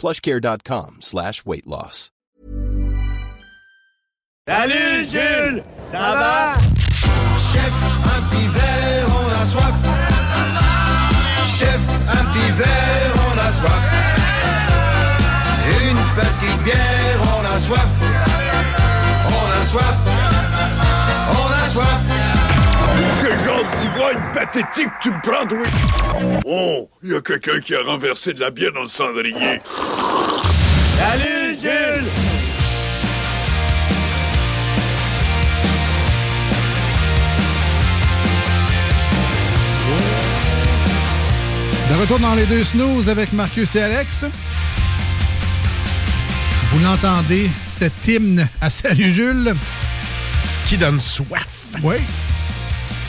plushcare.com slash weight loss. Salut Jules, ça va? Chef, un petit verre, on a soif. Chef, un petit verre, on a soif. Une petite bière, on a soif. On a soif. Pathétique tu me prends, oui? Oh, il y a quelqu'un qui a renversé de la bière dans le cendrier. Salut Jules! De retour dans les deux snooze avec Marcus et Alex. Vous l'entendez, cet hymne à Salut Jules. Qui donne soif. Oui.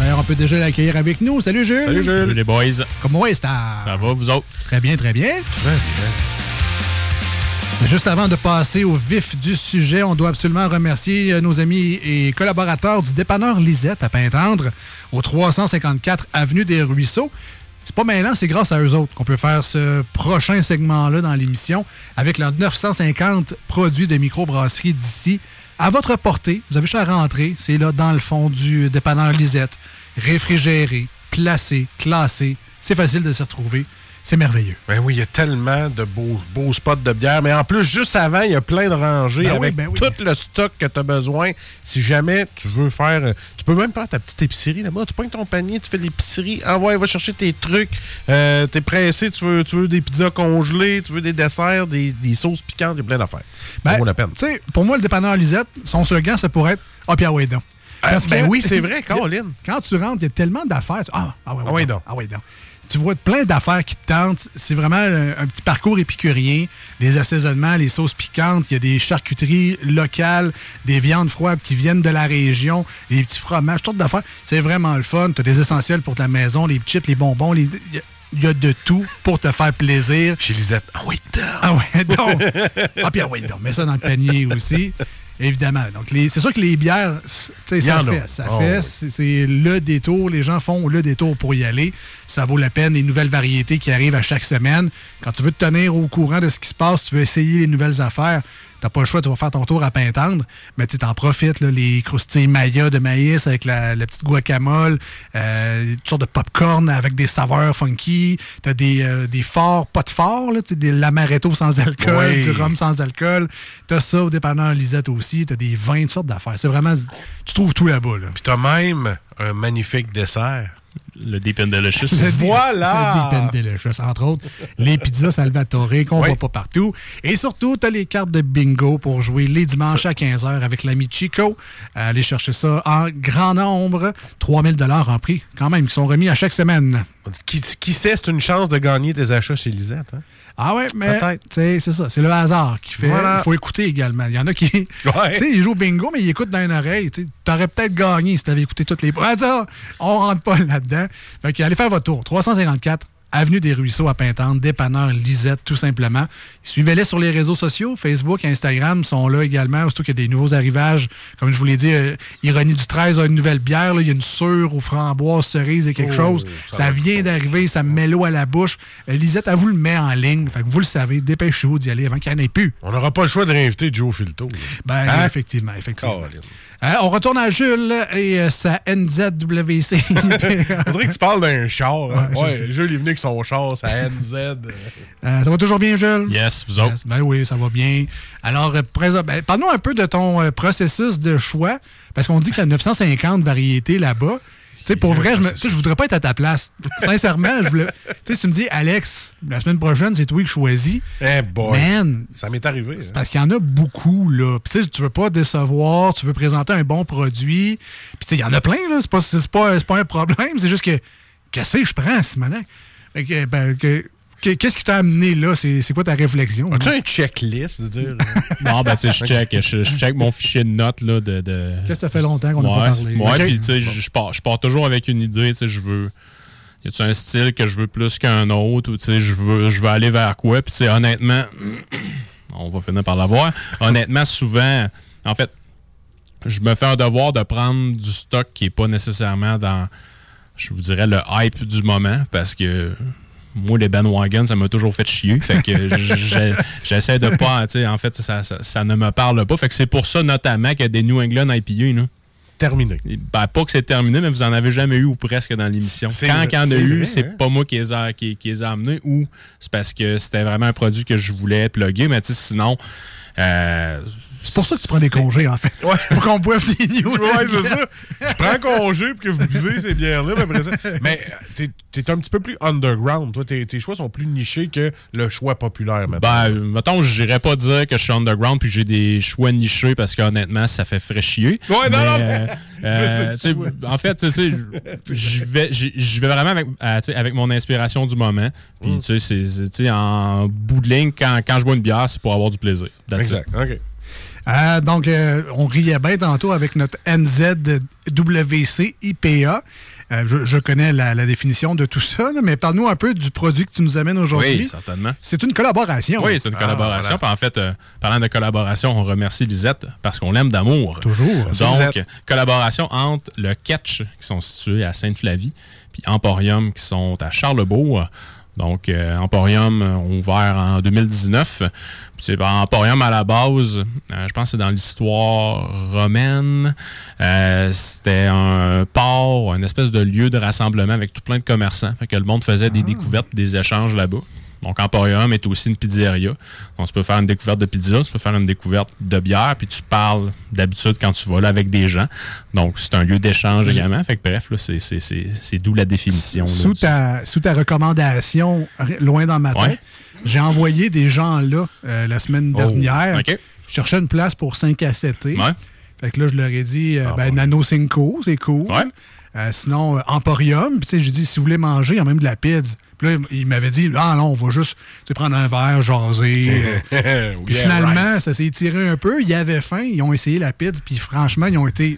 D'ailleurs, on peut déjà l'accueillir avec nous. Salut Jules. Salut Jules. Salut les boys. Comment est-ce Ça va, vous autres? Très bien, très bien. Juste avant de passer au vif du sujet, on doit absolument remercier euh, nos amis et collaborateurs du dépanneur Lisette à Pintendre, au 354 Avenue des Ruisseaux. C'est pas maintenant, c'est grâce à eux autres qu'on peut faire ce prochain segment-là dans l'émission avec leurs 950 produits de microbrasserie d'ici à votre portée. Vous avez juste à rentrer. C'est là dans le fond du dépanneur Lisette. Réfrigéré, placé, classé. C'est facile de s'y retrouver. C'est merveilleux. Ben oui, il y a tellement de beaux, beaux spots de bière. Mais en plus, juste avant, il y a plein de rangées Ben oui, avec ben oui. tout le stock que tu as besoin. Si jamais tu veux faire. euh, Tu peux même faire ta petite épicerie là-bas. Tu prends ton panier, tu fais de l'épicerie. Envoie, va chercher tes trucs. Euh, T'es pressé, tu veux, tu veux des pizzas congelées, tu veux des desserts, des, des sauces piquantes, il y a plein d'affaires. Ben, ça vaut la peine. Tu sais, pour moi, le dépanneur Lisette, son slogan, ça pourrait être Ah, Pierre Waydon. Parce ben que- oui, c'est vrai, Caroline. Quand tu rentres, il y a tellement d'affaires. tu- Ah, ah ouais, Ah ouais, donc. Ah ouais, donc. Tu vois plein d'affaires qui te tentent. C'est vraiment un, un petit parcours épicurien. Les assaisonnements, les sauces piquantes, il y a des charcuteries locales, des viandes froides qui viennent de la région, des petits fromages, toutes d'affaires. C'est vraiment le fun. Tu as des essentiels pour ta maison, les chips, les bonbons, les- il y a- de tout pour te faire plaisir. Chez Lisette. Ah oui, Ah donc. ah, puis ah oui, donc. Mets ça dans le panier aussi. Évidemment. Donc, c'est sûr que les bières, ça fait. Ça Oh, fait. oui. C'est le détour. Les gens font le détour pour y aller. Ça vaut la peine. Les nouvelles variétés qui arrivent à chaque semaine. Quand tu veux te tenir au courant de ce qui se passe, tu veux essayer les nouvelles affaires. T'as pas le choix, tu vas faire ton tour à Pintendre, mais tu t'en profites, là, les croustilles Maya de maïs avec la, la petite guacamole, euh, toutes sortes de popcorn avec des saveurs funky, t'as des, euh, des forts, pas de forts, là, des l'amaretto sans alcool, Oui. du rhum sans alcool, t'as ça au dépanneur Lisette aussi, t'as des vins, toutes sortes d'affaires. C'est vraiment, tu trouves tout là-bas, là. Puis t'as même un magnifique dessert. Le Deep and Delicious. Le Voilà! Deep and Delicious, entre autres. Les pizzas Salvatore qu'on Oui. voit pas partout. Et surtout, tu as les cartes de bingo pour jouer les dimanches à 15h avec l'ami Chico. Euh, Allez chercher ça en grand nombre. 3000 dollars en prix, quand même, qui sont remis à chaque semaine. Qui, qui sait, c'est une chance de gagner tes achats chez Lisette. Hein? Ah ouais, mais c'est ça, c'est le hasard qui fait. Il Voilà. faut écouter également. Il y en a qui, tu sais, ils jouent au bingo, mais ils écoutent dans une oreille. Tu aurais peut-être gagné si tu avais écouté toutes les. Ah, on rentre pas là-dedans. Fait que allez faire votre tour. 354 Avenue des Ruisseaux à Pintante, dépanneur Lisette, tout simplement. Suivez-les sur les réseaux sociaux, Facebook, Instagram sont là également, surtout qu'il y a des nouveaux arrivages. Comme je vous l'ai dit, euh, Ironie du 13 a une nouvelle bière, là. il y a une sûre aux framboises, cerises et quelque Oh, chose. ça vient d'arriver, ça me met l'eau à la bouche. Euh, Lisette, elle vous le met en ligne, fait que vous le savez, dépêchez-vous d'y aller avant qu'il n'y en ait plus. On n'aura pas le choix de réinviter Joe Filto. Ben, Hein? effectivement, effectivement. Hein, on retourne à Jules et euh, sa NZWC. On dirait que tu parles d'un char. hein? Ouais, Ouais, Jules est venu avec son char, sa NZ. euh, ça va toujours bien, Jules? Yes, vous autres? Yes, ben oui, ça va bien. Alors, euh, présent- ben, parle-nous un peu de ton euh, processus de choix, parce qu'on dit qu'il y a 950 variétés là-bas. Tu sais, pour vrai, je, me, je voudrais pas être à ta place. Sincèrement, je voulais. Tu sais, si tu me dis, Alex, la semaine prochaine, c'est toi qui choisis. Eh boy. Man, Ça m'est arrivé. hein. parce qu'il y en a beaucoup, là. Puis, tu sais, tu veux pas décevoir, tu veux présenter un bon produit. Puis, tu sais, il y en a plein, là. C'est pas, pas, pas un problème. C'est juste que, qu'est-ce que je prends, Simonac? Fait ben, que- que- Qu'est-ce qui t'a amené là? C'est c'est quoi ta réflexion? As-tu un checklist de dire? Non, ben, tu sais, je check, je, je check mon fichier de notes, là, de... de... Qu'est-ce que ça fait longtemps qu'on n'a ouais, pas parlé? Ouais, puis tu sais, je je pars, je pars toujours avec une idée, tu sais, je veux... Y a-tu un style que je veux plus qu'un autre, ou tu sais, je veux, je veux aller vers quoi, puis sais, honnêtement, on va finir par l'avoir, honnêtement, souvent, en fait, je me fais un devoir de prendre du stock qui est pas nécessairement dans, je vous dirais, le hype du moment, parce que moi, les bandwagons, ça m'a toujours fait chier. Fait que j'essaie de pas, tu sais, en fait, ça, ça, ça ne me parle pas. Fait que c'est pour ça, notamment, qu'il y a des New England IPA, là. Terminé. Ben, pas que c'est terminé, mais vous en avez jamais eu ou presque dans l'émission. Quand il y en a eu, c'est hein? pas moi qui les, a, qui, qui les ai amenés ou c'est parce que c'était vraiment un produit que je voulais plugger, mais tu sais, sinon. euh, C'est pour ça que tu prends des congés, en fait. Pour qu'on boive des New Ouais, c'est ça. Je prends congé pour que vous buvez ces bières-là. mais Mais t'es t'es un petit peu plus underground. Toi, tes, tes choix sont plus nichés que le choix populaire maintenant. Ben, mettons, j'irais pas dire que je suis underground puis que j'ai des choix nichés parce qu'honnêtement, ça fait fraîchier. Ouais, non, non, mais- euh, euh, en fait, tu sais, je vais, j'y- je vais vraiment avec, euh, avec mon inspiration du moment. Puis, Mm. tu sais, c'est- c'est- tu sais, en bout de ligne, quand, quand je bois une bière, c'est pour avoir du plaisir. That's it. exact. OK. Euh, donc, euh, on riait bien tantôt avec notre NZWC IPA. Euh, je, je connais la, la définition de tout ça, là, mais parle-nous un peu du produit que tu nous amènes aujourd'hui. Oui, certainement. C'est une collaboration. Oui, c'est une Ah, collaboration. voilà. En fait, euh, parlant de collaboration, on remercie Lisette parce qu'on l'aime d'amour. Toujours. Donc, Lisette. collaboration entre le Catch, qui sont situés à Sainte-Flavie, puis Emporium, qui sont à Charlebourg. Donc, euh, Emporium ouvert en 2019. C'est ben, Emporium, à la base, euh, je pense que c'est dans l'histoire romaine. Euh, C'était un port, une espèce de lieu de rassemblement avec tout plein de commerçants. Fait que le monde faisait des découvertes, des échanges là-bas. Donc, Emporium est aussi une pizzeria. Donc, tu peux faire une découverte de pizza, tu peux faire une découverte de bière, puis tu parles d'habitude quand tu vas là avec des gens. Donc, c'est un lieu d'échange également. Fait que bref, là, c'est- c'est- c'est c'est d'où la définition. Sous ta, sous ta recommandation, loin dans ma tête, Ouais. J'ai envoyé des gens là euh, la semaine dernière. OK. Je cherchais une place pour 5 à 7 Ouais. Fait que là, je leur ai dit, euh, Ah, ben. Nano Cinco, c'est cool. Ouais. Euh, sinon, euh, Emporium, puis tu sais, j'ai dit, si vous voulez manger, il y a même de la pizza. Puis là, il m'avait dit, ah non, on va juste prendre un verre, jaser. Puis finalement, right. ça s'est tiré un peu. Ils avaient faim, ils ont essayé la pizza, puis franchement, ils ont été,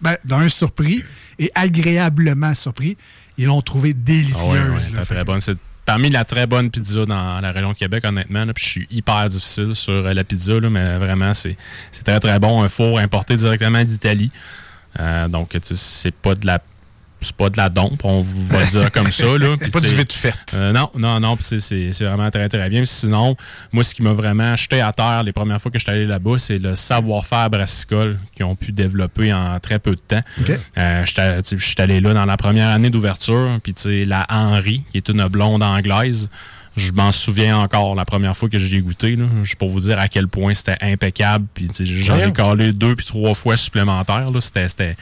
ben, d'un, surpris et agréablement surpris. Ils l'ont délicieuse. Ah ouais, là. très bonne. C'est parmi la très bonne pizza dans la région Québec, honnêtement. Puis je suis hyper difficile sur euh, la pizza, mais vraiment, c'est très très bon. Un four importé directement d'Italie. Euh, donc, c'est pas de la c'est pas de la dompe, on va dire comme ça. C'est pas du vite fait. Euh, non, non, non, c'est- c'est c'est vraiment très, très bien. Sinon, moi, ce qui m'a vraiment jeté à terre les premières fois que je suis allé là-bas, c'est le savoir-faire brassicole qu'ils ont pu développer en très peu de temps. OK. Euh, Je suis allé là dans la première année d'ouverture, puis tu sais, la Henri, qui est une blonde anglaise, je m'en souviens encore la première fois que je l'ai goûté, là, juste pour vous dire à quel point c'était impeccable. Puis j'en ai calé deux puis trois fois supplémentaires. C'était-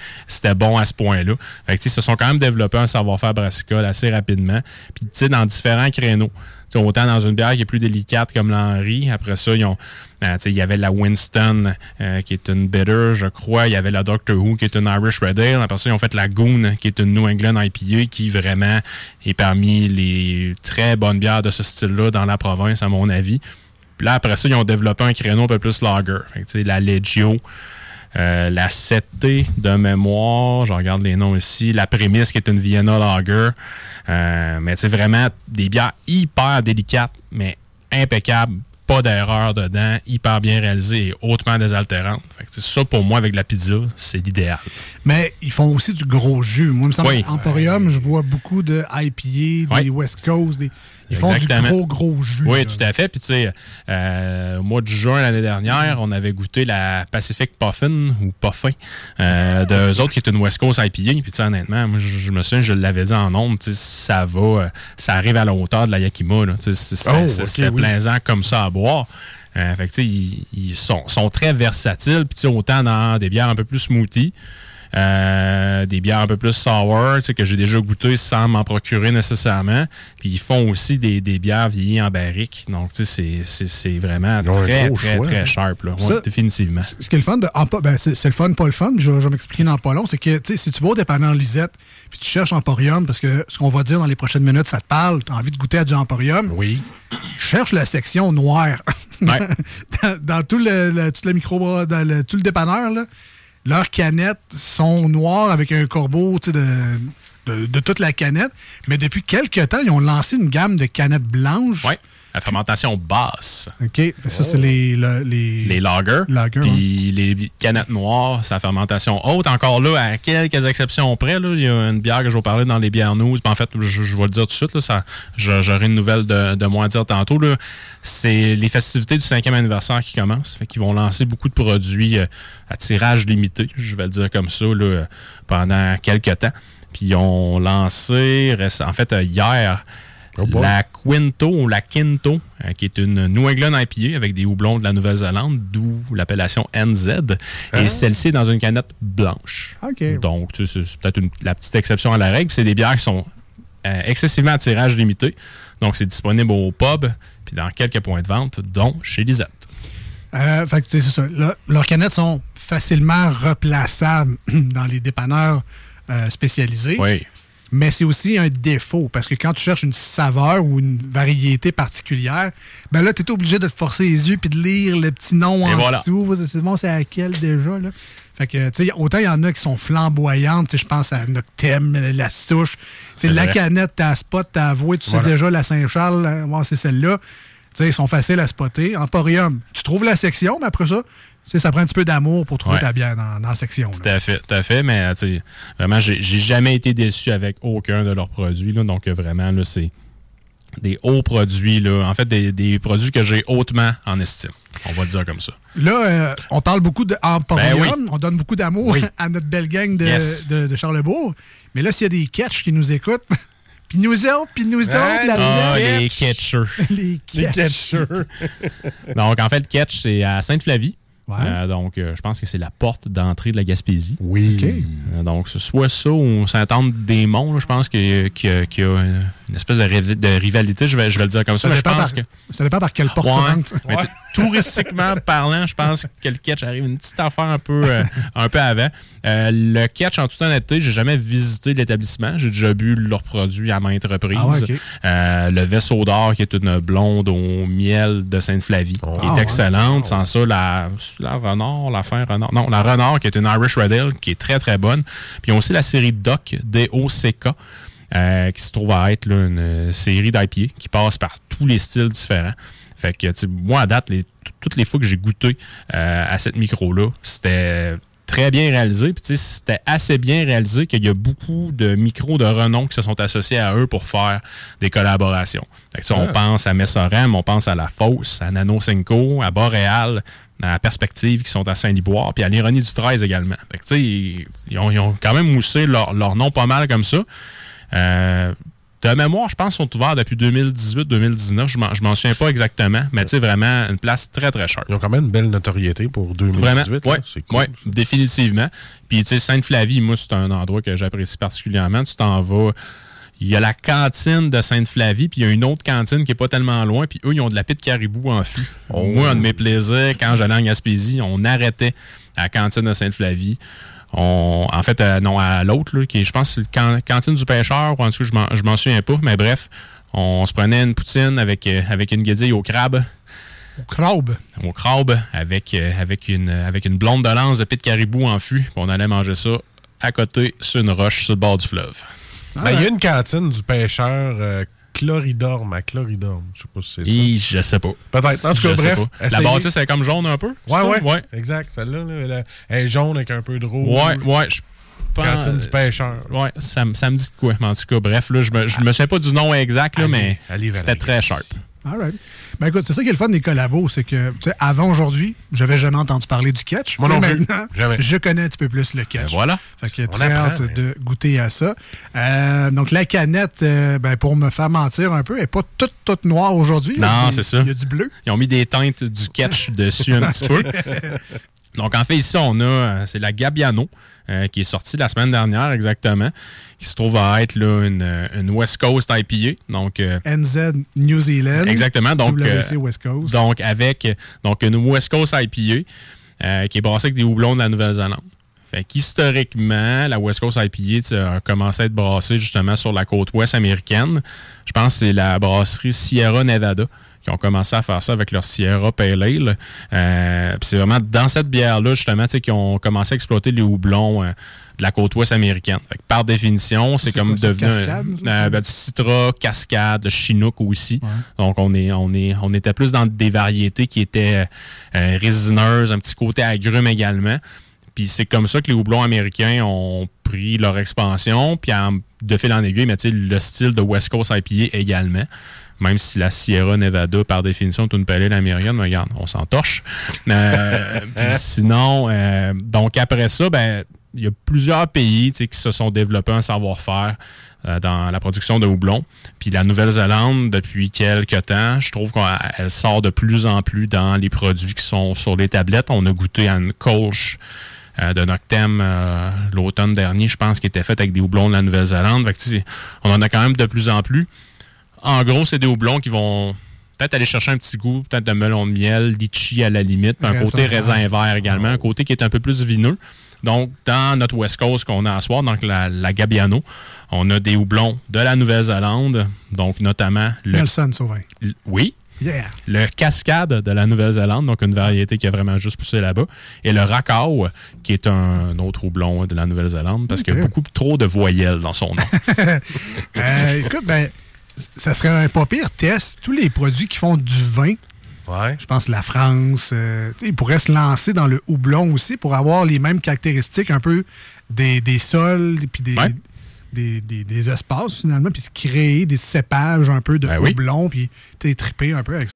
bon à ce point-là. Fait que ils se sont quand même développés un savoir-faire brassicole assez rapidement. Puis dans différents créneaux. Autant dans une bière qui est plus délicate comme l'Henri. Après ça, ils ont, sais, il y avait la Winston euh, qui est une bitter, je crois. Il y avait la Doctor Who qui est une Irish Red Ale. Après ça, ils ont fait la Goon qui est une New England IPA qui vraiment est parmi les très bonnes bières de ce style-là dans la province, à mon avis. Là, après ça, ils ont développé un créneau un peu plus lager. Fait que, la Legio, euh, la 7T de mémoire, je regarde les noms ici, la Prémisse qui est une Vienna Lager. Euh, mais c'est vraiment des bières hyper délicates, mais impeccables. Pas d'erreur dedans, hyper bien réalisées et hautement désaltérantes. Sais, ça, pour moi, avec la pizza, c'est l'idéal. Mais ils font aussi du gros jus. Moi, il me semble Oui. qu'Emporium, je vois beaucoup de IPA, des Oui. West Coast. Des... Ils font Exactement. du gros, gros jus. Oui, là. tout à fait. Puis, tu sais, euh, au mois de juin l'année dernière, on avait goûté la Pacific Puffin ou Puffin euh, d'eux autres qui est une West Coast IPA. Puis, tu sais, honnêtement, moi, je, je me souviens, je l'avais dit en nombre, tu sais, ça va, euh, ça arrive à la hauteur de la Yakima. Tu sais, C'était Oh, oui. plaisant comme ça à boire. Euh, fait que, tu sais, ils, ils sont, sont très versatiles. Puis, tu sais, autant dans des bières un peu plus smoothie, euh, des bières un peu plus sour, que j'ai déjà goûté sans m'en procurer nécessairement. Puis ils font aussi des, des bières vieillies en barrique. Donc, c'est- vraiment très, très, choix, très hein. sharp. Là. Ouais, Ça- définitivement. Ce qui est le fun, de, en pas- ben, c'est le fun, pas le fun, je, je vais m'expliquer dans pas long, c'est que si tu vas au dépanneur Lisette, puis tu cherches Emporium, parce que ce qu'on va dire dans les prochaines minutes, ça te parle, tu as envie de goûter à du Emporium, Oui. cherche la section noire. Ouais. dans, dans tout le, le- tout le micro, dans le- tout le dépanneur, là, leurs canettes sont noires avec un corbeau de, toute la canette. Mais depuis quelques temps, ils ont lancé une gamme de canettes blanches. La fermentation basse. OK. Ça, c'est les, le- les, Les lagers. Lagers, Puis les canettes noires, sa fermentation haute. Encore là, à quelques exceptions près, là, il y a une bière que je vais parler dans les bières news. En fait, je, je vais le dire tout de suite, là, ça, j'aurai une nouvelle de, de moi à dire tantôt. là. C'est les festivités du cinquième anniversaire qui commencent. Fait qu'ils vont lancer beaucoup de produits euh, à tirage limité, je vais le dire comme ça, là, pendant quelques temps. Puis ils ont lancé, en fait, euh, hier, Oh la Quinto ou la Quinto, euh, qui est une New England IPA avec des houblons de la Nouvelle-Zélande, d'où l'appellation NZ. Et celle-ci est dans une canette blanche. Donc, tu sais, c'est peut-être la petite exception à la règle. C'est des bières qui sont euh, excessivement à tirage limité. Donc, c'est disponible au pub, puis dans quelques points de vente, dont chez Lisette. Euh, fait que, c'est ça. Leurs canettes sont facilement replaçables dans les dépanneurs euh, spécialisés. Oui. Mais c'est aussi un défaut parce que quand tu cherches une saveur ou une variété particulière, ben là, tu es obligé de te forcer les yeux puis de lire le petit nom Et en voilà. dessous. C'est bon, c'est à quel déjà, là? Fait que, tu sais, autant il y en a qui sont flamboyantes, tu sais, je pense à Noctem, la souche. C'est la vrai. canette, t'as spot, t'as avoué, tu Voilà. sais déjà la Saint-Charles, euh, c'est celle-là. Tu sais, ils sont faciles à spotter. Emporium, tu trouves la section, mais après ça, sais, ça prend un petit peu d'amour pour trouver Ouais. ta bière dans, dans la section. Tout là. à fait, tout à fait. Mais, vraiment, j'ai jamais été déçu avec aucun de leurs produits. Là, donc, vraiment, là, c'est des hauts produits. Là, en fait, des, des produits que j'ai hautement en estime. On va le dire comme ça. Là, euh, on parle beaucoup d'Emporium, Ben oui. on donne beaucoup d'amour Oui. à notre belle gang de, Yes. de- de Charlebourg. Mais là, s'il y a des catchs qui nous écoutent, puis nous autres, puis nous autres, là-dedans, Ah, les catchers. les Les catchs. catcheurs. donc, en fait, le catch, c'est à Sainte-Flavie. Ouais. Euh, donc, euh, je pense que c'est la porte d'entrée de la Gaspésie. Oui. OK. Euh, donc, c'est soit ça ou Saint-Anne-des-Monts, je pense qu'il y, a- qu'il y a- qu'il y a une espèce de, rivalité, je vais, je vais le dire comme ça, Ça mais je pense par, que... ça dépend par quelle porte Ouais, mais touristiquement parlant, je pense que le catch arrive une petite affaire un peu, euh, un peu avant. Euh, le catch, en toute honnêteté, j'ai jamais visité l'établissement. J'ai déjà bu leurs produits à maintes reprises. Ah ouais. Euh, le vaisseau d'or, qui est une blonde au miel de Sainte-Flavie, qui Ah est excellente. Sans ça, la, la Renard, la fin Renard. Non, la Renard, qui est une Irish Red Ale, qui est très, très bonne. Puis ils ont aussi la série DOC, D-O-C-K, euh, qui se trouve à être là, une euh, série d'IPA qui passe par tous les styles différents. Fait que, moi, à date, les- toutes les fois que j'ai goûté euh, à cette micro-là, c'était très bien réalisé. Puis, c'était assez bien réalisé qu'il y a beaucoup de micros de renom qui se sont associés à eux pour faire des collaborations. Fait que, ça, on pense à Messorem, on pense à La Fosse, à Nano Cinco, à Boréal, à Perspective qui sont à Saint-Liboire, puis à l'Ironie du 13 également. Fait que, ils, ils ont, ils ont quand même moussé leur, leur nom pas mal comme ça. Euh, de mémoire, je pense qu'ils sont ouverts depuis 2018-2019. Je m'en- je m'en souviens pas exactement, mais tu sais, vraiment une place très, très chère. Ils ont quand même une belle notoriété pour 2018. Vraiment, là. ouais, C'est cool. ouais, définitivement. Puis, tu sais, Sainte-Flavie, moi, c'est un endroit que j'apprécie particulièrement. Tu t'en vas. Il y a la cantine de Sainte-Flavie, puis il y a une autre cantine qui est pas tellement loin, puis eux, ils ont de la pite caribou en fût. Moi, un de mes plaisirs, quand j'allais en Gaspésie, on arrêtait à la cantine de Sainte-Flavie. On, en fait, euh, non, à l'autre, qui est, je pense, can- cantine du pêcheur, ou en tout cas, je m'en- souviens pas, mais bref, on se prenait une poutine avec, euh, avec une guédille au crabe Au crabe? au crabe avec, euh, avec, une, avec une blonde de lance de pit caribou en fût. Puis on allait manger ça à côté sur une roche sur le bord du fleuve. Ben, Il y a une cantine du pêcheur euh, Chloridorme à Chloridorme. Je sais pas si c'est ça. Et je sais pas. Peut-être. En tout cas, bref. La bâtisse, elle est comme jaune un peu? Ouais, ouais, ouais. Exact. Celle-là, là, elle, elle est jaune avec un peu de rouge. Ouais, ouais. Je Cantine du pêcheur. Ouais, ça, me- ça me dit de quoi. Mais en tout cas, bref, là, je me, je me souviens pas du nom exact, là, Allez, mais c'était très sharp. All right. Ben écoute, c'est ça qui est le fun des collabos, c'est que avant aujourd'hui, j'avais jamais entendu parler du catch. Moi non plus. maintenant, Jamais. je connais un petit peu plus le catch. Ben voilà. Fait que On très apprend, hâte mais- de goûter à ça. Euh, donc la canette, euh, ben, pour me faire mentir un peu, elle n'est pas toute, toute noire aujourd'hui. Non, c'est ça. Il y a du bleu. Ils ont mis des teintes du catch dessus un petit peu. Donc, en fait, ici, on a, euh, c'est la Gabiano, euh, qui est sortie la semaine dernière exactement, qui se trouve à être là, une, une West Coast IPA. Donc, euh, NZ New Zealand. exactement. Donc, WC euh, West Coast. donc avec donc une West Coast IPA qui est brassée avec des houblons de la Nouvelle-Zélande. Fait qu'historiquement, la West Coast IPA a commencé à être brassée justement sur la côte ouest américaine. Je pense que c'est la brasserie Sierra Nevada qui ont commencé à faire ça avec leur Sierra Pale Ale. Euh, c'est vraiment dans cette bière-là, justement, qu'ils ont commencé à exploiter les houblons euh, de la côte ouest américaine. Fait que par définition, c'est comme quoi devenu... Cascade, euh, ben, Citra, Cascade, le Chinook aussi. Donc, on, est, on, est, on était plus dans des variétés qui étaient euh, résineuses, un petit côté agrume également. Puis c'est comme ça que les houblons américains ont pris leur expansion. Puis de fil en aiguille, mais le style de West Coast IPA également. Même si la Sierra Nevada, par définition, est une palette américaine, mais regarde, on s'en torche. Euh, sinon, euh, donc après ça, ben, il y a plusieurs pays qui se sont développés un savoir-faire euh, dans la production de houblon. Puis la Nouvelle-Zélande, depuis quelques temps, je trouve qu'elle sort de plus en plus dans les produits qui sont sur les tablettes. On a goûté à une Kolsch euh, de Noctem euh, l'automne dernier, je pense, qui était faite avec des houblons de la Nouvelle-Zélande. On en a quand même de plus en plus. En gros, c'est des houblons qui vont peut-être aller chercher un petit goût, peut-être de melon de miel, litchi à la limite, puis un Raisin côté raisin vert également, un côté qui est un peu plus vineux. Donc, dans notre West Coast qu'on a à soir, donc la, la Gabiano, on a des houblons de la Nouvelle-Zélande, donc notamment le... Nelson Sauvin. l- Oui, Yeah. le Cascade de la Nouvelle-Zélande, donc une variété qui a vraiment juste poussé là-bas, et le Racao, qui est un autre houblon de la Nouvelle-Zélande, parce qu'il y a beaucoup trop de voyelles dans son nom. Euh, écoute, ben, ça serait un pas pire test. Tous les produits qui font du vin, Ouais. je pense la France, euh, ils pourraient se lancer dans le houblon aussi pour avoir les mêmes caractéristiques un peu des, des sols puis des, Ouais. Des, des- des espaces finalement, puis se créer des cépages un peu de Ben oui. puis tu sais, triper un peu avec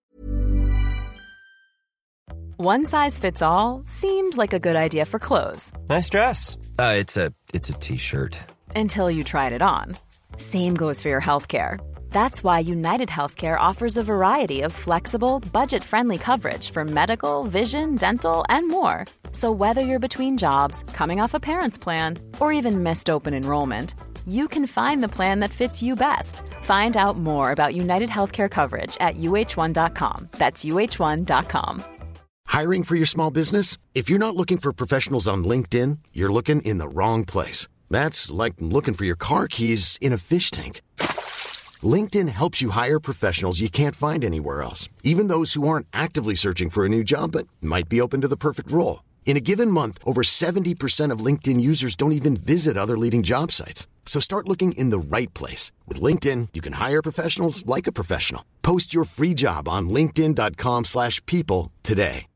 One size fits all seemed like a good idea for clothes Nice dress. Uh, it's a it's a t-shirt. until you tried it on. Same goes for your healthcare. That's why United Healthcare offers a variety of flexible, budget friendly coverage for medical, vision, dental, and more. So, whether you're between jobs, coming off a parent's plan, or even missed open enrollment, you can find the plan that fits you best. Find out more about United Healthcare coverage at uh1.com. That's uh1.com. Hiring for your small business? If you're not looking for professionals on LinkedIn, you're looking in the wrong place. That's like looking for your car keys in a fish tank. LinkedIn helps you hire professionals you can't find anywhere else, even those who aren't actively searching for a new job but might be open to the perfect role. In a given month, over 70% of LinkedIn users don't even visit other leading job sites. So start looking in the right place. With LinkedIn, you can hire professionals like a professional. Post your free job on linkedin.com/people slash people today.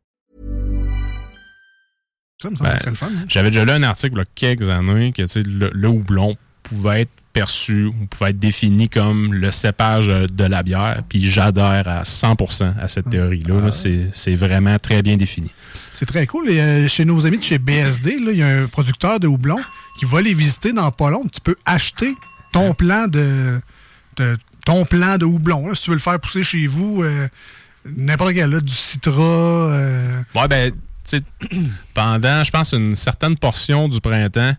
ça, me semble Ben, hein. J'avais déjà lu un article il y a quelques années que le, le houblon pouvait être perçu ou pouvait être défini comme le cépage de la bière. Puis j'adhère à 100% à cette théorie-là. là. C'est c'est vraiment très bien défini. C'est très cool. Et, euh, chez nos amis de chez BSD, il y a un producteur de houblon qui va les visiter dans pas long. Tu peux acheter ton plan de, de- ton plan de houblon. là. si tu veux le faire pousser chez vous, euh, n'importe quel, là, du citra. euh, Ouais, ben, tu sais, pendant, je pense, une certaine portion du printemps,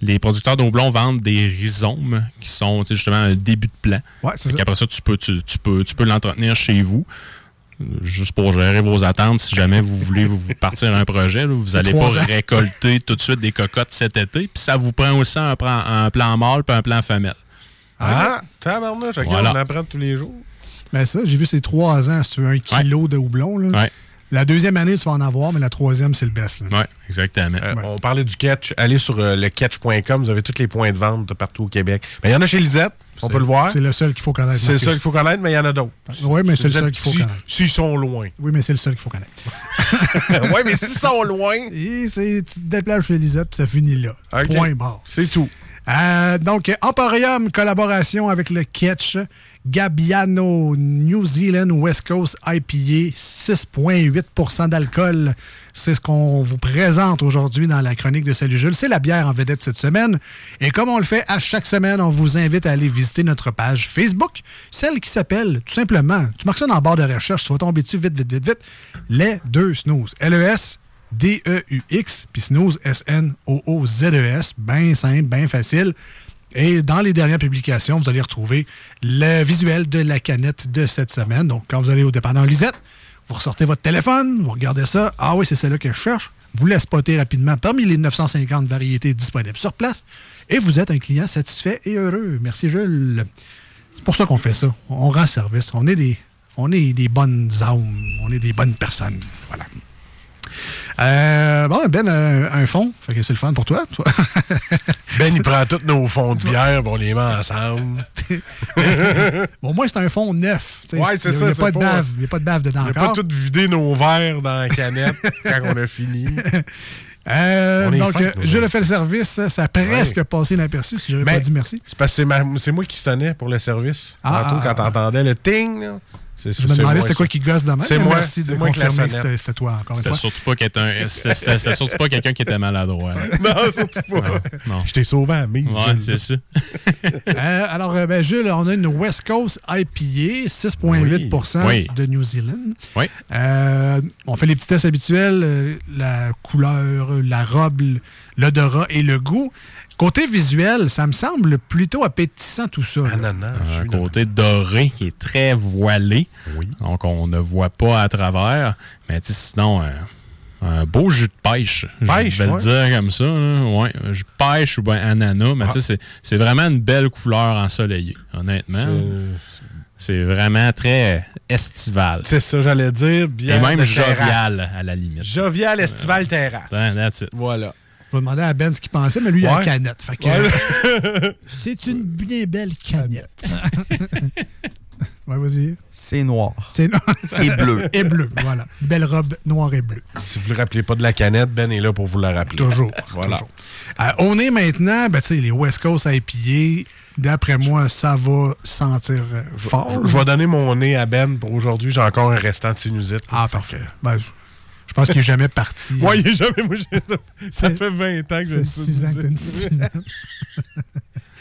les producteurs de houblon vendent des rhizomes qui sont justement un début de plan. ouais, c'est ça. Après ça, tu peux, tu, tu peux, tu peux l'entretenir chez vous. Juste pour gérer vos attentes, si jamais vous voulez vous partir un projet, là, vous n'allez pas ans. récolter tout de suite des cocottes cet été. Puis ça vous prend aussi un plan, un plan mâle puis un plan femelle. Ah, tabarnouche, Voilà. on apprend tous les jours. Ben ça, j'ai vu ces trois ans, veux un kilo de houblon. Là. Ouais. La deuxième année, tu vas en avoir, mais la troisième, c'est le best. Oui, exactement. Euh, On parlait du catch. Allez sur euh, le catch.com. Vous avez tous les points de vente de partout au Québec. Ben, Il y en a chez Lisette. On peut le voir. C'est le seul qu'il faut connaître. C'est le seul qu'il faut connaître, mais il y en a d'autres. Oui, mais c'est le seul qu'il faut si- connaître. S'ils sont loin. Oui, mais c'est le seul qu'il faut connaître. oui, mais s'ils sont loin. Et c'est- tu te déplaces chez Lisette, puis ça finit là. Point barre. C'est tout. Euh, donc, Emporium, collaboration avec le Ketch, Gabiano, New Zealand West Coast IPA, 6,8% d'alcool. C'est ce qu'on vous présente aujourd'hui dans la chronique de Salut Jules. C'est la bière en vedette cette semaine. Et comme on le fait à chaque semaine, on vous invite à aller visiter notre page Facebook, celle qui s'appelle tout simplement, tu marques ça dans la barre de recherche, tu vas tomber dessus vite, vite, vite, vite, les deux snooze. LES D-E-U-X, puis snooze, S-N-O-O-Z-E-S. Bien simple, bien facile. Et dans les dernières publications, vous allez retrouver le visuel de la canette de cette semaine. Donc, quand vous allez au dépanneur Lisette, vous ressortez votre téléphone, vous regardez ça. Ah oui, c'est celle-là que je cherche. Vous la spottez rapidement parmi les 950 variétés disponibles sur place. Et vous êtes un client satisfait et heureux. Merci, Jules. C'est pour ça qu'on fait ça. On rend service. On est des, on est des bonnes âmes. On est des bonnes personnes. Voilà. Euh, bon, Ben, euh, un fond. Fait que c'est le fun pour toi. toi. Ben, il prend tous nos fonds de bière, on les met ensemble. Bon, au moins, c'est un fond neuf. Ouais, c'est il a- ça, Il n'y a, pas de pas- bave. Il a pas de bave dedans On n'a pas encore. tout vidé nos verres dans la canette quand on a fini. Euh, donc, euh, nous je le fais le service. Ça a presque passé inaperçu si j'avais Ben, pas dit merci. C'est parce que c'est moi qui sonnais pour le service. Ah, Tantôt, ah, quand ah. t'entendais le ting, là, Je me c'est demandais c'était quoi ça. qui gosse demain. C'est moi, Merci c'est de moi qui la confirmer que c'était- c'était toi, encore une C'était fois. surtout pas quelqu'un c'était- c'était- c'était surtout pas quelqu'un qui était maladroit. Non, surtout pas. Je t'ai sauvé à la mise. Ouais, c'est ça. Euh, alors, euh, ben, Jules, on a une West Coast IPA, 6,8 Oui. de New Zealand. Oui. Euh, on fait les petits tests habituels, la couleur, la robe, l'odorat et le goût. Côté visuel, ça me semble plutôt appétissant tout ça. Ananas. Un côté doré qui est très voilé. Donc, on ne voit pas à travers. Mais tu sais, sinon, euh, un beau jus de pêche. Pêche, je vais ouais. le dire comme ça. là. Ouais, un jus de pêche ou bien ananas. Mais tu sais, c'est- c'est vraiment une belle couleur ensoleillée, honnêtement. C'est- C'est vraiment très estival. C'est ça, j'allais dire. Et Bière même de jovial, terrasse. à la limite. Jovial estival terrasse. That's it. Voilà. Je vais demander à Ben ce qu'il pensait, mais lui, il a la canette. Fait que, Ouais. c'est une bien belle canette. ouais, vas-y. C'est noir. C'est Et bleu. et bleu, voilà. Belle robe noire et bleue. Si vous ne le rappelez pas de la canette, Ben est là pour vous la rappeler. Toujours. Voilà. toujours. Euh, on est maintenant, ben, tu sais, les West Coast IPA. D'après moi, ça va sentir euh, fort. Je vais donner mon nez à Ben pour aujourd'hui. J'ai encore un restant de sinusite. Ah, parfait. Ben, je, je pense qu'il n'est jamais parti. Ouais, il est jamais. Moi, ça Fait- fait 20 ans que fait 6 ans que. Ça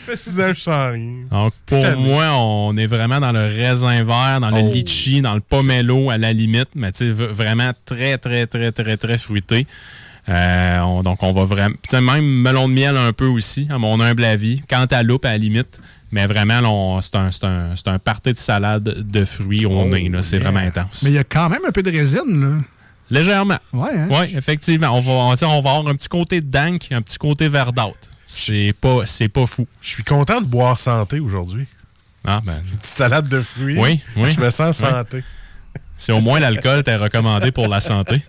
fait 6 ans que je sens rien. Donc, pour moi, on est vraiment dans le raisin vert, dans le Oh. litchi, dans le pomelo à la limite, mais tu sais, vraiment très, très, très, très, très fruité. Euh, on- donc, on va vraiment. tu sais, Même melon de miel un peu aussi, à mon humble avis. Cantaloupe à la limite. Mais vraiment, c'est un, c'est un, c'est un party de salade de fruits au Oh, nez. là. C'est yeah. vraiment intense. Mais il y a quand même un peu de résine, là. Légèrement. Ouais, hein? Oui, effectivement. On va, on va avoir un petit côté dank, un petit côté verdâtre. C'est pas, c'est pas fou. Je suis content de boire santé aujourd'hui. Ah, ben, Petite salade de fruits. Oui, oui. Je me sens Oui. santé. c'est au moins l'alcool t'est recommandé pour la santé.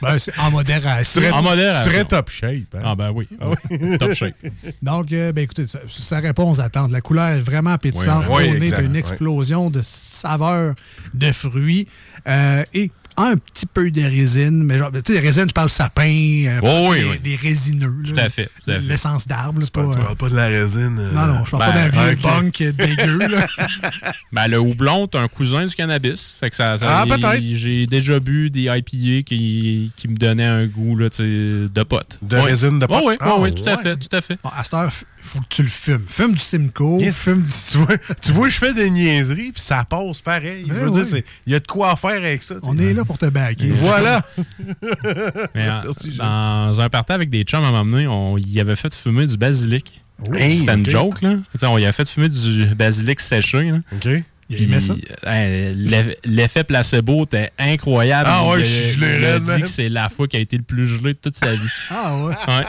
Ben, c'est en modération. Tu serais, En modération. tu serais top shape. hein? Ah ben oui. Top shape. Donc, euh, ben, écoutez, ça, ça répond aux attentes. La couleur est vraiment appétissante. Oui, oui, On est une oui. explosion de saveurs, de fruits euh, et un petit peu de résine. Mais genre, tu sais, les résines, je parle sapin, euh, Oh, oui, des, oui. des résineux. Tout là. à fait. tout à fait. L'essence d'arbre, c'est pas. Tu euh, parles pas de la résine. euh, non, non, je parle Ben, pas d'un vieux ok. bunk dégueu. Là. Ben, le houblon, c'est un cousin du cannabis. Fait que ça, ça- Ah, peut-être. J'ai déjà bu des IPA qui, qui me donnaient un goût là, de pote. De résine de pote? Oui, Ah, oui, tout à fait, tout à fait. Bon, à cette heure, faut que tu le fumes. Fume du Simcoe, Yeah. fume du. Tu vois, tu vois, je fais des niaiseries, puis ça passe pareil. Je Ben veux oui. dire, c'est- il y a de quoi faire avec ça. On est là pour te baquer. Voilà. Mais en- Merci, dans un party avec des chums à m'emmener, on y avait fait fumer du basilic. Hey, C'était une ok. joke, là. Tu sais, on y avait fait fumer du basilic séché. Là. OK. Il aimait ça? euh, l'eff- L'effet placebo était incroyable. Ah ouais, Il je suis gelé Il a dit que c'est la fois qui a été le plus gelé de toute sa vie. Ah ouais. Ouais.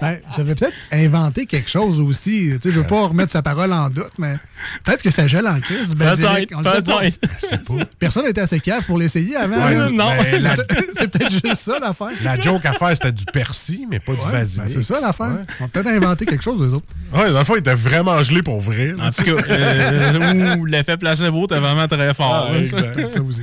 Ben, vous avez peut-être inventé quelque chose aussi. Tu sais, je veux pas remettre sa parole en doute, mais peut-être que ça gèle en crise. Peut-être. Personne n'était assez cave pour l'essayer avant. Ouais, non. ben, la, C'est peut-être juste ça l'affaire. la joke à faire, c'était du persil, mais pas du basilic. ben, c'est ça l'affaire. Ouais. On peut peut-être inventé quelque chose, eux autres. Ouais, dans le fond, il était vraiment gelé pour vrai. En tout cas, euh, l'effet placebo était vraiment très fort. Ah, exact. ça. Ça aussi.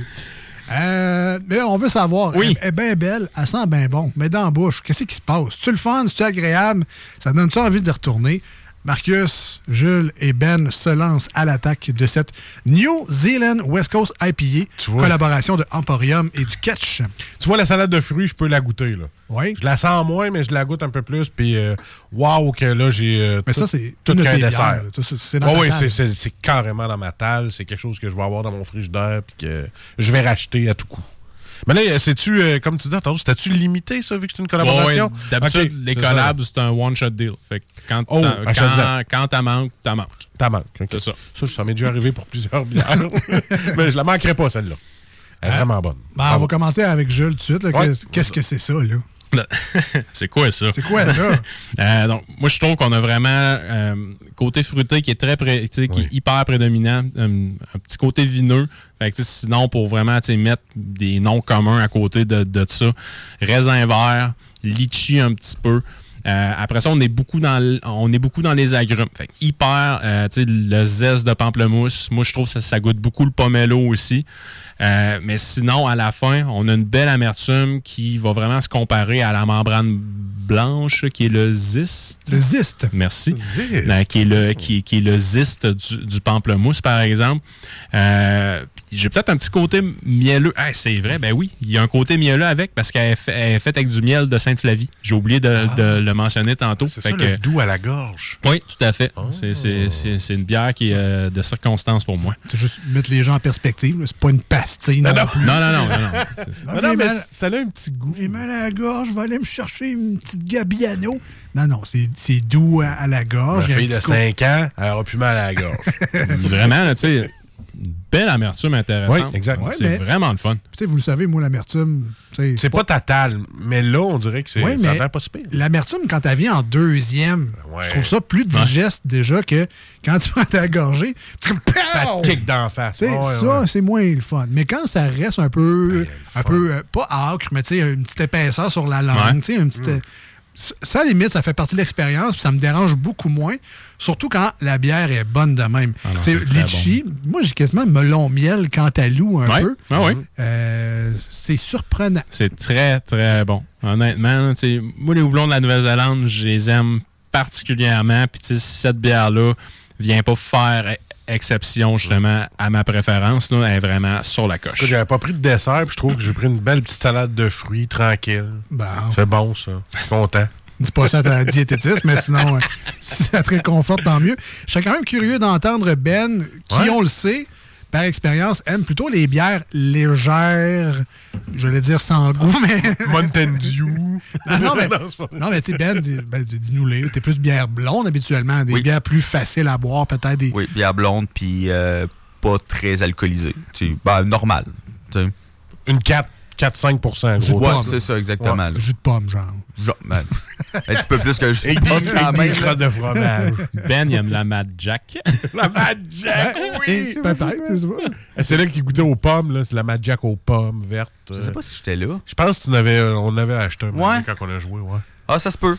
Euh, mais là, on veut savoir. Oui. Elle, est bien belle, elle sent bien bon. Mais dans la bouche, qu'est-ce qui se passe? C'est-tu le fun? C'est-tu agréable? Ça donne-tu envie d'y retourner? Marcus, Jules et Ben se lancent à l'attaque de cette New Zealand West Coast IPA, collaboration de Emporium et du Catch. Tu vois, la salade de fruits, je peux la goûter. Là. Oui. Je la sens moins, mais je la goûte un peu plus. Puis, euh, waouh, que là, j'ai. euh, Mais tout- ça, c'est tout qu'un dessert. c'est- dans ta oui, table. c'est, c'est, c'est carrément dans ma table. C'est quelque chose que je vais avoir dans mon frigidaire. Puis que je vais racheter à tout coup. Mais là, c'est-tu, euh, comme tu dis, tantôt, c'était-tu limité, ça, vu que c'est une collaboration? ouais, D'habitude, les collabs, c'est un one-shot deal. Fait que quand Oh, t'en- quand t'en manques, t'en manques. T'as manque. ok. C'est ça. Ça, ça m'est déjà arrivé pour plusieurs bières. mais je la manquerai pas, celle-là. Elle est vraiment bonne. Ben, on va commencer avec Jules tout de suite. Ouais. Qu'est-ce que c'est ça, là? c'est quoi ça? C'est quoi ça? Euh, donc, moi, je trouve qu'on a vraiment euh, côté fruité qui est très pré- qui est hyper prédominant, euh, un petit côté vineux. Fait que, sinon, pour vraiment mettre des noms communs à côté de, de ça, raisin vert, litchi un petit peu. Euh, après ça, on est beaucoup dans on est beaucoup dans les agrumes. Fait hyper, euh, tu sais, le zeste de pamplemousse. Moi, je trouve que ça, ça goûte beaucoup le pomelo aussi. Euh, mais sinon, à la fin, on a une belle amertume qui va vraiment se comparer à la membrane blanche, qui est le ziste. Le ziste. Merci. Ziste. Qui, est le, qui, qui est le ziste du, du pamplemousse, par exemple. J'ai peut-être un petit côté mielleux. Ah, c'est vrai, ben oui, il y a un côté mielleux avec parce qu'elle est, fait- elle est faite avec du miel de Sainte-Flavie. J'ai oublié de, de le mentionner tantôt. Ah. C'est ça, que- le doux à la gorge. oui, tout à fait. C'est- C'est c'est- c'est une bière qui est euh, de circonstance pour moi. C'est juste mettre les gens en perspective. là. C'est pas une pastille. Non, non. plus. Non, non, non, non. non. Ah, Non, j'ai non, mais mal- ça a un petit goût. J'ai mal à la gorge, je vais aller me chercher une petite Gabiano. Non, non, c'est c'est doux à, à la gorge. Il y a un fille de petit co- 5 ans, elle aura plus mal à la gorge. Vraiment, là, tu sais, une belle amertume intéressante. Oui, exact. Ouais, c'est vraiment le fun. Tu sais, vous le savez, moi, l'amertume, tu C'est pas ta talle, mais là, on dirait que c'est, Ouais, pas si pire. L'amertume, quand elle vient en deuxième, Ouais. je trouve ça plus digeste déjà que quand tu ta Ça pow! te kick d'en face. Tu ça, c'est moins le fun. Mais quand ça reste un peu, Ben, un fun. peu euh, pas âcre, mais tu sais, une petite épaisseur sur la langue, Ouais. tu sais, une petite. euh, ça, à la limite, ça fait partie de l'expérience, puis ça me dérange beaucoup moins, surtout quand la bière est bonne de même. Ah c'est litchi, moi, j'ai quasiment melon miel loup un Ouais. peu. Ah oui. Euh, c'est surprenant. C'est très, très bon. Honnêtement, moi, les houblons de la Nouvelle-Zélande, je les aime particulièrement. Puis, cette bière-là vient pas faire exception, justement, à ma préférence. Là, elle est vraiment sur la coche. J'avais pas pris de dessert, puis je trouve que j'ai pris une belle petite salade de fruits, tranquille. Bon. C'est bon, ça. Je suis content. Dis pas ça à ta diététiste, mais sinon, euh, si ça te réconforte, tant mieux. Je serais quand même curieux d'entendre Ben, qui, Ouais. on le sait, par expérience, aime plutôt les bières légères, je vais dire sans goût, mais. Mountain Dew. Ah non, mais, Non, mais tu sais, Ben, ben, dis- dis-nous-les. T'es plus bière blonde habituellement, des Oui. bières plus faciles à boire, peut-être des. Oui, bière blonde, puis euh, pas très alcoolisée. Tu sais, ben, normal. Une 4, 4-5% Jus de gros. Ouais, pomme. c'est ça, exactement. là. Jus de pomme, genre. Genre, ben, un petit peu plus que je Et suis quand des même. de fromage. Ben, il aime la Mad Jack. la Mad Jack, oui! Peut-être, je sais pas. C'est là qui goûtait aux pommes, là. C'est la Mad Jack aux pommes vertes. Je sais pas si j'étais là. Je pense qu'on avait, on avait acheté un Ouais. quand on a joué, ouais. Ah, ça se peut.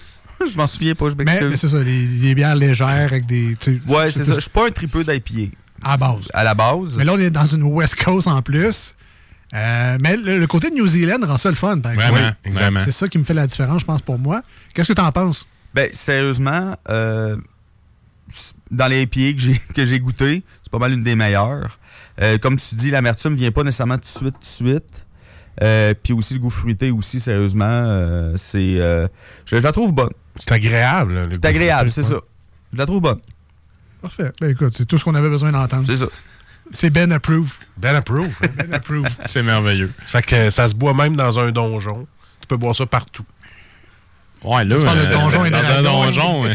je m'en souviens pas, je Mais, mais m'excuse. c'est ça, les, les bières légères avec des. Ouais, c'est ça. Je suis pas un tripeux d'IPA À base. à la base. Mais là, on est dans une West Coast en plus. Euh, mais le, le côté de New Zealand rend ça le fun, par exemple. Vraiment, vraiment. C'est ça qui me fait la différence, je pense, pour moi. Qu'est-ce que tu en penses? Ben, sérieusement, euh, dans les IPA que j'ai, que j'ai goûté, c'est pas mal une des meilleures. Euh, comme tu dis, l'amertume vient pas nécessairement tout de suite, tout de suite. Euh, Puis aussi, le goût fruité aussi, sérieusement, euh, c'est... euh, je, je la trouve bonne. C'est agréable. C'est goût agréable, fruité, c'est ça. Je la trouve bonne, Parfait. Ben écoute, c'est tout ce qu'on avait besoin d'entendre. c'est ça. C'est Ben Approve. Ben approve. hein. Ben Approve. C'est merveilleux. Ça fait que ça se boit même dans un donjon. Tu peux boire ça partout. Ouais, là, Tu parles de donjon et dans un donjon,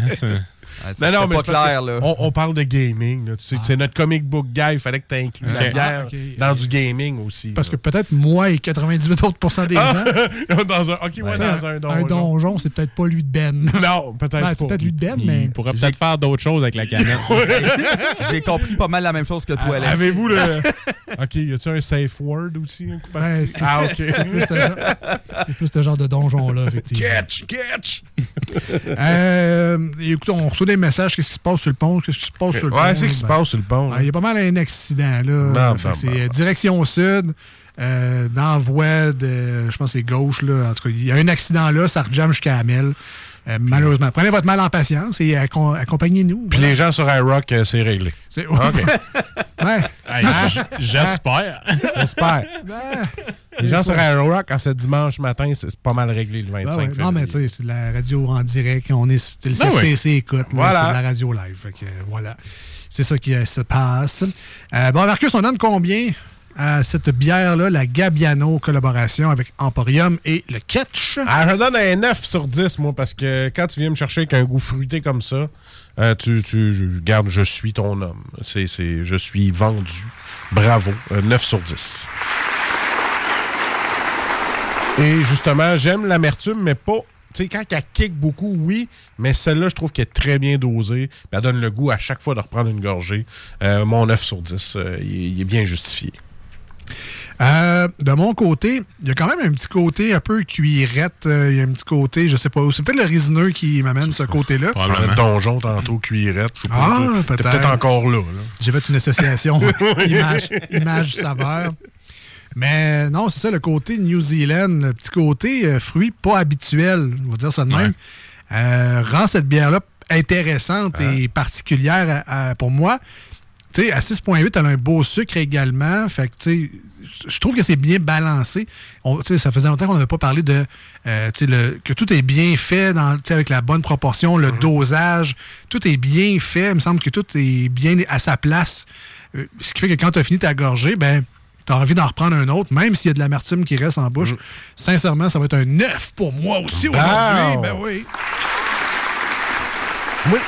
ouais, ça, non, mais pas clair, là. On, on parle de gaming. Là. Tu sais, c'est notre comic book guy. Il fallait que tu inclues la bière Ah, ok. dans du gaming aussi. Parce que peut-être moi et 98 autres pourcents des gens. dans un, ouais, dans un donjon. Un donjon, c'est peut-être pas lui de Ben. Non, peut-être Ben, pas. c'est peut-être lui de Ben, Il mais. pourrait peut-être faire d'autres choses avec la canette. J'ai compris pas mal la même chose que toi, Alex. Avez-vous le. ok, y a-tu un safe word aussi? un coup Ben, parti? c'est ah, ok. c'est plus ce genre- c'est plus ce genre de donjon-là, effectivement. Catch, catch! Euh, écoute, on reçoit des messages. Qu'est-ce qui se passe sur le pont? Qu'est-ce qui se passe sur le pont? Ouais, c'est ce qui se Ben, passe sur le pont. ben, Il y a pas mal un accident, là. C'est non. euh, direction sud. Euh, dans la voie de, je pense que c'est gauche, là. En tout cas, il y a un accident là, ça rejamme jusqu'à Hamel. Euh, malheureusement. Prenez votre mal en patience et accom- accompagnez-nous. Puis les gens sur iRock, euh, c'est réglé. C'est OK. Ouais. Hey, j- J'espère. J'espère. Ben, Les gens sur iRock, en ce dimanche matin, c'est pas mal réglé le 25 Ben ouais. février. Non, mais tu sais, c'est de la radio en direct. On est, le Ben écoute. Voilà. C'est de la radio live. Fait que, euh, voilà. C'est ça qui euh, se passe. Euh, bon, Marcus, on donne combien à cette bière-là, la Gabiano collaboration avec Emporium et le Ketch? Ah, je donne un 9 sur 10, moi, parce que quand tu viens me chercher avec un goût fruité comme ça, euh, tu, tu je, garde, je suis ton homme. C'est, je suis vendu. Bravo. Un 9 sur 10. Et justement, j'aime l'amertume, mais pas. Tu sais, quand elle kick beaucoup, oui, mais celle-là, je trouve qu'elle est très bien dosée. Elle donne le goût à chaque fois de reprendre une gorgée. Euh, mon 9 sur 10, euh, il, est- il est bien justifié. Euh, de mon côté, il y a quand même un petit côté un peu cuirette. euh, Il y a un petit côté, je sais pas où. C'est peut-être le résineux qui m'amène ce côté-là. Le donjon, tantôt, cuirette. je sais pas, Ah, peut-être. peut-être encore là. là. J'ai fait une association image, image saveur. Mais non, c'est ça, le côté New Zealand, le petit côté euh, fruit pas habituel, on va dire ça de même, euh, rend cette bière-là intéressante et particulière à- à- pour moi. Tu sais, à 6,8, elle a un beau sucre également. Fait que, tu sais, je trouve que c'est bien balancé. On- tu sais, ça faisait longtemps qu'on n'avait pas parlé de euh, tu sais, le, que tout est bien fait dans, avec la bonne proportion, le dosage. Tout est bien fait. Il me semble que tout est bien à sa place. Euh, ce qui fait que quand tu as fini ta gorgée, ben, tu as envie d'en reprendre un autre, même s'il y a de l'amertume qui reste en bouche. Sincèrement, ça va être un 9 pour moi aussi aujourd'hui. Ben oui. Moi,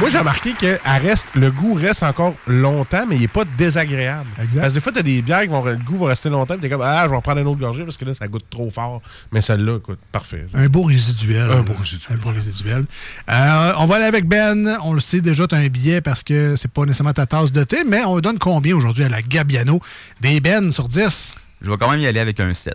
moi, j'ai remarqué que elle reste, le goût reste encore longtemps, mais il n'est pas désagréable. Exact. Parce que des fois, tu as des bières qui vont, le goût va rester longtemps, puis tu es comme, ah, je vais en prendre un autre gorgée parce que là, ça goûte trop fort. Mais celle-là, écoute, parfait. Un beau résiduel. Un beau résiduel, Un beau résiduel. Euh, on va aller avec Ben. On le sait déjà, tu as un billet parce que c'est pas nécessairement ta tasse de thé, mais on donne combien aujourd'hui à la Gabiano? Des Ben sur 10. Je vais quand même y aller avec un 7.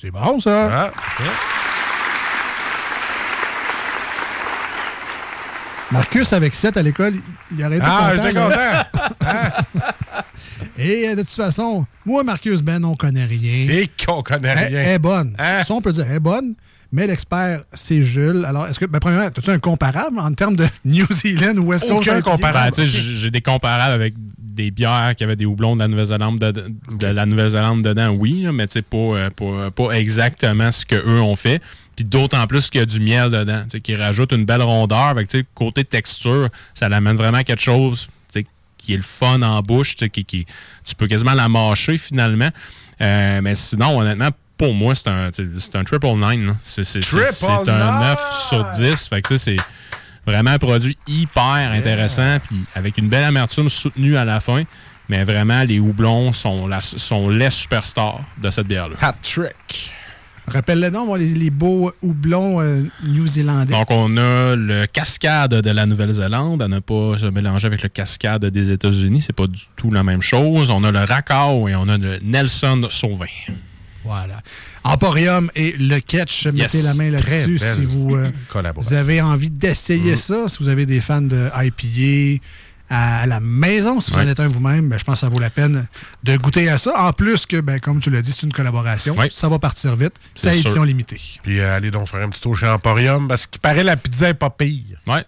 C'est bon, ça. Ah. Marcus, avec 7 à l'école, il aurait été Ah, content. j'étais là. content. Et euh, de toute façon, moi, Marcus Ben, on connaît rien. C'est qu'on connaît rien. elle est bonne. Hein? Ça, on peut dire, elle est bonne. Mais l'expert, c'est Jules. Alors, est-ce que, ben, premièrement, as-tu un comparable en termes de New Zealand ou West Coast? Aucun comparable. Ben, tu sais, j- j'ai des comparables avec des bières qui avaient des houblons de la Nouvelle-Zélande de, de la Nouvelle-Zélande dedans, oui, mais tu sais, pas, euh, pas, pas exactement ce qu'eux ont fait. Puis d'autant plus qu'il y a du miel dedans, qui rajoute une belle rondeur. Avec, côté texture, ça l'amène vraiment à quelque chose qui est le fun en bouche, qui, qui, tu peux quasiment la mâcher finalement. Euh, mais sinon, honnêtement, pour moi, c'est un, un triple nine. C'est un nine! 9 sur 10. Fait que tu sais, c'est vraiment un produit hyper intéressant, puis avec une belle amertume soutenue à la fin. Mais vraiment, les houblons sont, la- sont les superstars de cette bière-là. Hat trick. Rappelle-le donc, les, les beaux houblons euh, new-zélandais. Donc, on a le cascade de la Nouvelle-Zélande, à ne pas se mélanger avec le cascade des États-Unis. C'est pas du tout la même chose. On a le Racao et on a le Nelson Sauvin. Voilà. Emporium et le Ketch, mettez la main là-dessus si vous, euh, vous avez envie d'essayer ça. Si vous avez des fans de IPA, à la maison. Si vous en êtes un vous-même, ben, je pense que ça vaut la peine de goûter à ça. En plus que, ben, comme tu l'as dit, c'est une collaboration. Ça va partir vite. C'est sûr. édition limitée. Puis euh, allez donc faire un petit tour chez Emporium parce qu'il paraît la pizza est pas pire. Ouais,